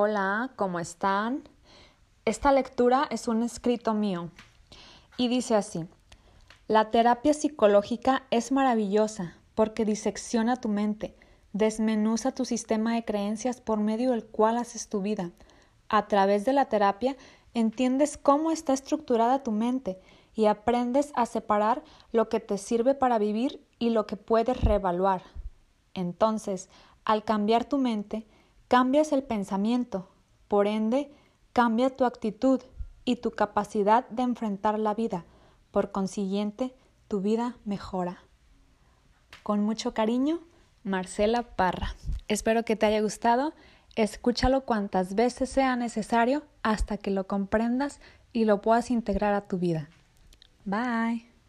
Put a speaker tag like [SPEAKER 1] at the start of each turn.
[SPEAKER 1] Hola, ¿cómo están? Esta lectura es un escrito mío y dice así, la terapia psicológica es maravillosa porque disecciona tu mente, desmenuza tu sistema de creencias por medio del cual haces tu vida. A través de la terapia entiendes cómo está estructurada tu mente y aprendes a separar lo que te sirve para vivir y lo que puedes reevaluar. Entonces, al cambiar tu mente, cambias el pensamiento, por ende, cambia tu actitud y tu capacidad de enfrentar la vida. Por consiguiente, tu vida mejora. Con mucho cariño, Marcela Parra. Espero que te haya gustado. Escúchalo cuantas veces sea necesario hasta que lo comprendas y lo puedas integrar a tu vida. Bye.